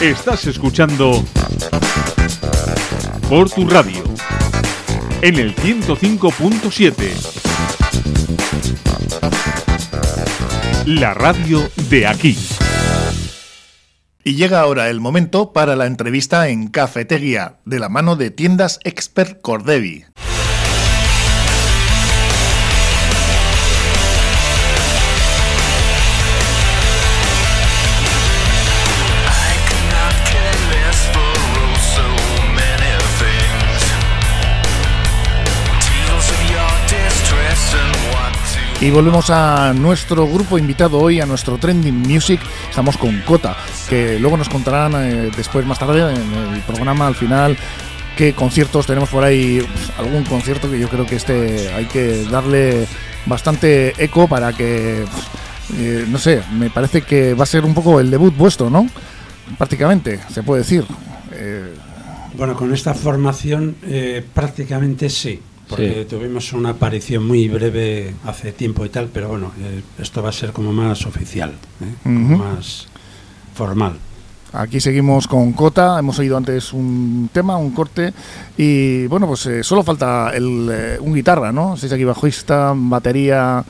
Estás escuchando por tu radio en el 105.7. La radio de aquí. Y llega ahora el momento para la entrevista en Cafetería, de la mano de tiendas Expert Cordevi. Y volvemos a nuestro grupo invitado hoy, a nuestro Trending Music. Estamos con Cota, que luego nos contarán eh, después, más tarde, en el programa, al final, qué conciertos tenemos por ahí. Algún concierto que yo creo que este hay que darle bastante eco para que, eh, no sé, me parece que va a ser un poco el debut vuestro, ¿no? Prácticamente, se puede decir. Eh, bueno, con esta formación prácticamente sí porque tuvimos una aparición muy breve hace tiempo y tal, pero bueno, eh, esto va a ser como más oficial, ¿eh? más formal. Aquí seguimos con Cota, hemos oído antes un tema, un corte, y bueno, pues eh, solo falta el, un guitarra, ¿no? Seis aquí bajista, batería,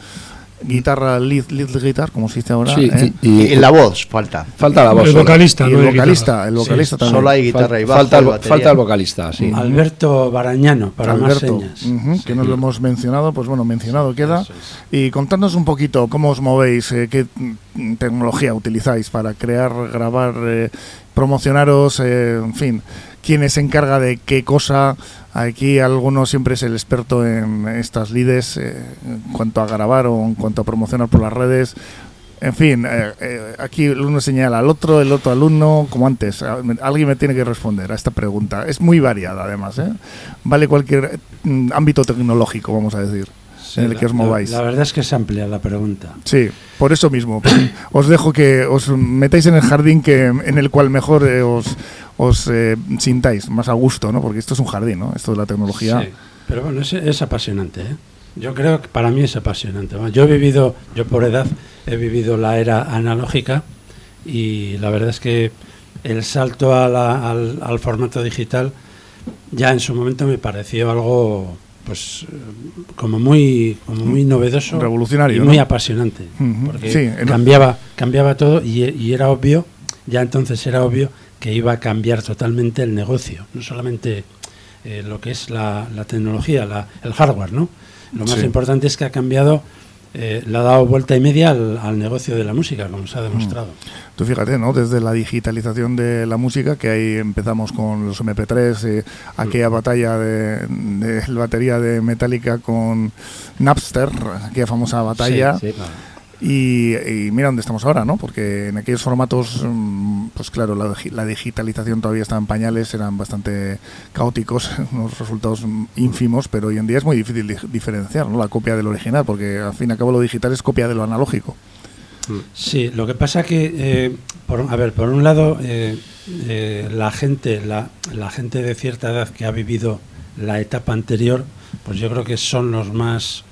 guitarra, lead, lead guitar, como se dice ahora. Sí, ¿eh? y, la voz falta. Falta la voz. El vocalista, el vocalista, el vocalista también. Solo hay guitarra y bajo. Falta, el, falta el vocalista, sí. Alberto Barañano, para Alberto, más señas. que no lo hemos mencionado, pues bueno, mencionado queda. Y contadnos un poquito cómo os movéis, eh, qué tecnología utilizáis para crear, grabar, eh, promocionaros, en fin quién se encarga de qué cosa. Aquí alguno siempre es el experto en estas lides eh, en cuanto a grabar o en cuanto a promocionar por las redes. En fin, eh, eh, aquí el uno señala al otro, el otro alumno, como antes. Alguien me tiene que responder a esta pregunta. Es muy variada, además. Vale cualquier mm, ámbito tecnológico, vamos a decir. En el que os mováis. La, verdad es que es amplia la pregunta. Sí, por eso mismo. os dejo que os metáis en el jardín que en el cual mejor os, os eh, sintáis más a gusto, ¿no? Porque esto es un jardín, ¿no? Esto de la tecnología. Sí, pero bueno, es, apasionante, ¿eh? Yo creo que para mí es apasionante. Yo he vivido, yo por edad, he vivido la era analógica y la verdad es que el salto al, formato digital ya en su momento me pareció algo pues como muy como muy novedoso revolucionario y muy apasionante porque cambiaba cambiaba todo y, y, era obvio ya entonces era obvio que iba a cambiar totalmente el negocio, no solamente eh, lo que es la, tecnología, el hardware, ¿no? Lo más importante es que ha cambiado, eh, le ha dado vuelta y media al, negocio de la música, como se ha demostrado. Mm. Tú fíjate, ¿no? Desde la digitalización de la música, que ahí empezamos con los MP3, eh, aquella mm. batalla de, de, la batería de Metallica con Napster, aquella famosa batalla. Sí, claro y, mira dónde estamos ahora, ¿no? Porque en aquellos formatos, mm, pues claro, la, digitalización todavía estaba en pañales, eran bastante caóticos, unos resultados ínfimos, pero hoy en día es muy difícil diferenciar ¿no? la copia del original, porque al fin y al cabo lo digital es copia de lo analógico. Sí, lo que pasa que, eh, por, a ver, por un lado, eh, eh, la gente, la, la gente de cierta edad que ha vivido la etapa anterior, pues yo creo que son los más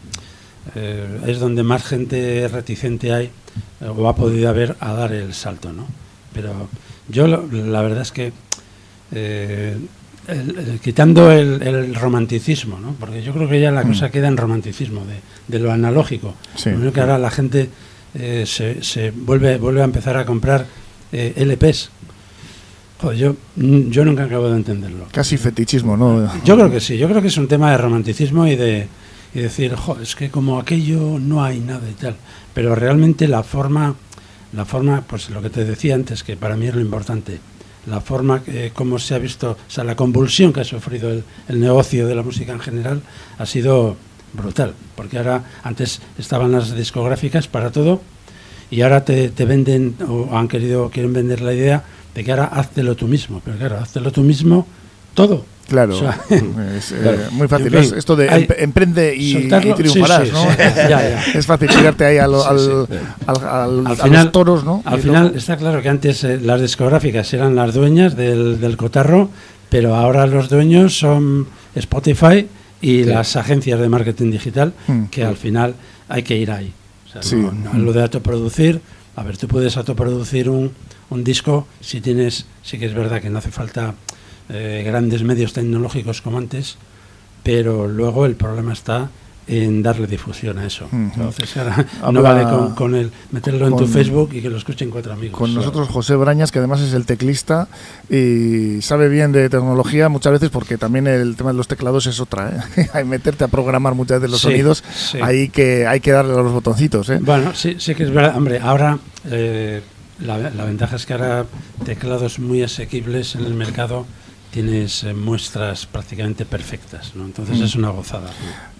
eh, es donde más gente reticente hay eh, o ha podido haber a dar el salto, ¿no? Pero yo la verdad es que eh, quitando el, romanticismo, ¿no? Porque yo creo que ya la mm. cosa queda en romanticismo de, lo analógico. Lo que ahora la gente se, se, vuelve vuelve a empezar a comprar LPs. Joder, yo, yo nunca acabo de entenderlo. Casi fetichismo, ¿no? Yo creo que sí, yo creo que es un tema de romanticismo y de, y decir, es que como aquello no hay nada y tal. Pero realmente la forma, la forma, pues lo que te decía antes, que para mí es lo importante, la forma que, como se ha visto, o sea, la convulsión que ha sufrido el, negocio de la música en general ha sido brutal, porque ahora antes estaban las discográficas para todo y ahora te, te venden o han querido quieren vender la idea de que ahora háztelo tú mismo, pero claro, háztelo tú mismo todo Claro, es eh, muy fácil. esto de emprende y, triunfarás, ¿no? Es fácil tirarte ahí al, al, al, final, a los toros, ¿no? Al final está claro que antes eh, las discográficas eran las dueñas del, del, cotarro, pero ahora los dueños son Spotify y las agencias de marketing digital, mm. que al final hay que ir ahí. O sea, no, lo de autoproducir, a ver, tú puedes autoproducir un, un disco, si tienes, sí que es verdad que no hace falta eh, grandes medios tecnológicos como antes, pero luego el problema está en darle difusión a eso. Entonces ahora no vale con, con el meterlo en tu Facebook y que lo escuchen cuatro amigos. Con nosotros José Brañas, que además es el teclista y sabe bien de tecnología muchas veces porque también el tema de los teclados es otra. ¿eh? Hay meterte a programar muchas veces los Sí, sonidos, sí. hay que hay que darle a los botoncitos. ¿eh? Bueno, sí, sí que es verdad. Hombre, ahora eh, la, la ventaja es que ahora teclados muy asequibles en el mercado tienes eh, muestras prácticamente perfectas, ¿no? Entonces Mm. es una gozada.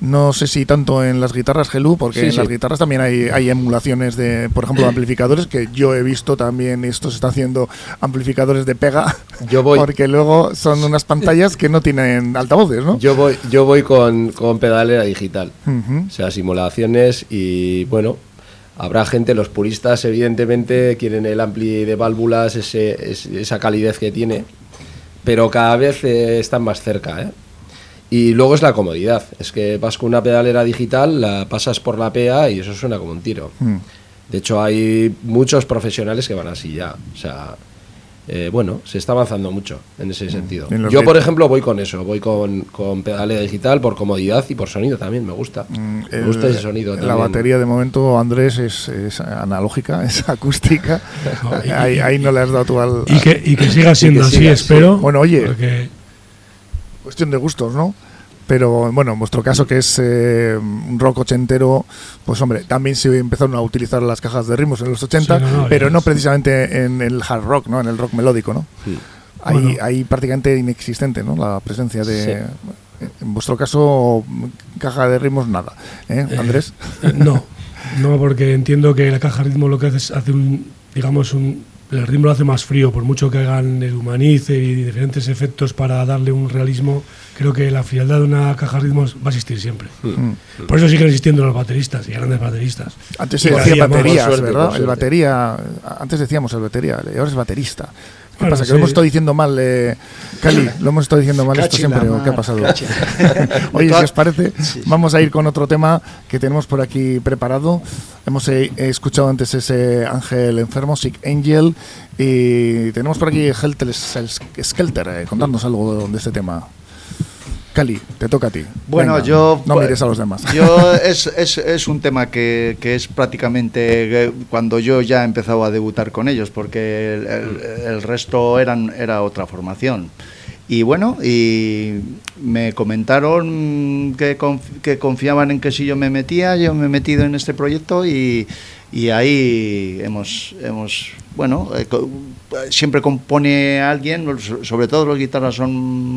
No sé si tanto en las guitarras Gelu, porque Sí, en sí. las guitarras también hay, hay emulaciones de, por ejemplo, de amplificadores, que yo he visto también, esto se está haciendo amplificadores de pega, Yo voy, porque luego son unas pantallas que no tienen altavoces, ¿no? yo voy, yo voy con, con pedalera digital. O sea, simulaciones y bueno, habrá gente, los puristas evidentemente quieren el ampli de válvulas, ese, es- esa calidez que tiene, pero cada vez eh, están más cerca. ¿eh? Y luego es la comodidad, es que vas con una pedalera digital, la pasas por la PA y eso suena como un tiro. Mm. De hecho, hay muchos profesionales que van así ya. O sea, eh, bueno, se está avanzando mucho en ese sentido. En Yo, por ejemplo, voy con eso. Voy con, con pedalera digital por comodidad y por sonido también. Me gusta. Mm, Me el- gusta ese sonido La también. batería de momento, Andrés, es, es analógica, es acústica. No, y- ahí, ahí no le has dado tú al... Y que, y que siga siendo que así, siga, espero. Bueno, oye. Porque Cuestión de gustos, ¿no? Pero bueno, en vuestro caso, que es eh, un rock ochentero, pues hombre, también se empezaron a utilizar las cajas de ritmos en los 80, Sí, no, no, pero es- no precisamente en el hard rock, ¿no? En el rock melódico, ¿no? Sí. Ahí, Bueno. ahí prácticamente inexistente, ¿no? La presencia de... En vuestro caso, caja de ritmos, nada. ¿eh, Eh, Andrés? eh, no, no, porque entiendo que la caja de ritmo lo que hace es hace un, digamos, un, el ritmo lo hace más frío, por mucho que hagan el humanice y diferentes efectos para darle un realismo, creo que la frialdad de una caja de ritmos va a existir siempre. Mm. Por eso siguen existiendo los bateristas y grandes bateristas. Antes se decía baterías, suerte, ¿verdad? El batería, antes decíamos el batería, ahora es baterista. ¿Qué Bueno, pasa? ¿Que sí. lo hemos estado diciendo mal, eh, Cali? ¿Lo hemos estado diciendo mal esto siempre o qué ha pasado? Oye, si os parece, vamos a ir con otro tema que tenemos por aquí preparado. Hemos eh, escuchado antes ese Ángel Enfermo, Sick Angel, y tenemos por aquí Helter Skelter. Eh, contadnos algo de este tema. Cali, te toca a ti. Bueno, Venga, yo. No mires a los demás. Yo es, es, es un tema que, que es prácticamente eh, cuando yo ya he empezado a debutar con ellos, porque el, el- el resto eran, era otra formación. Y bueno, y me comentaron que, conf- que confiaban en que si yo me metía, yo me he metido en este proyecto y, y ahí hemos, hemos bueno, eh, co- siempre compone alguien, so- sobre todo los guitarras son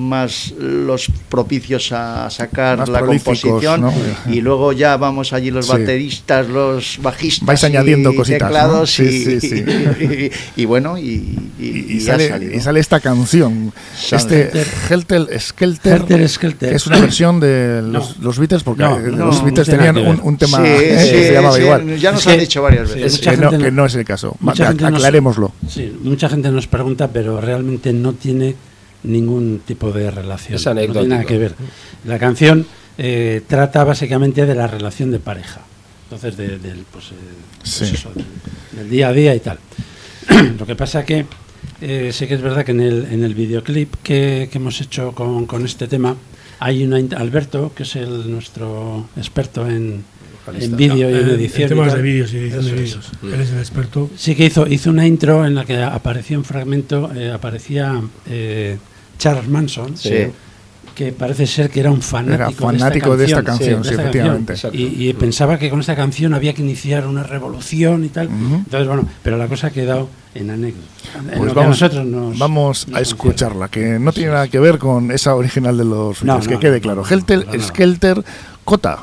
más los propicios a sacar Más la composición ¿no? y luego ya vamos allí los Sí. bateristas, los bajistas Vais añadiendo y cositas, ¿no? teclados Sí, y, sí, y- y bueno, y, sale, salido. y sale esta canción. Sale. Este Helter Skelter. Helter Skelter. que es una versión de los, No. los Beatles, porque No, eh, los no Beatles tenían un, tema Sí, eh, sí, que se llamaba sí, igual. Ya nos Es han que- dicho varias sí, veces. mucha Que no, que es el caso. mucha Va, gente nos- aclarémoslo. Sí, mucha gente nos pregunta, pero realmente no tiene ningún tipo de relación. Es no tiene nada que ver. La canción eh, trata básicamente de la relación de pareja. Entonces, de- del, pues, eh, pues Sí. eso, del, del día a día y tal. Lo que pasa que eh, sí que es verdad que en el, en el videoclip que, que hemos hecho con, con este tema hay una Alberto, que es el nuestro experto en, en vídeo y en Eh, edición. y temas de vídeos y edición de vídeos. Él es el experto. Sí que hizo, hizo una intro en la que aparecía un fragmento, eh, aparecía eh, Charles Manson, Sí. que parece ser que era un fanático, Era fanático de esta canción, de sí, esta efectivamente. canción. Y, y pensaba que con esta canción había que iniciar una revolución y tal. Entonces, bueno, pero la cosa ha quedado en anécdota. En Pues vamos, nosotros nos- vamos nos a escucharla, que no tiene nada que ver con esa original de los No, que quede claro. no, Helter. Skelter Cota.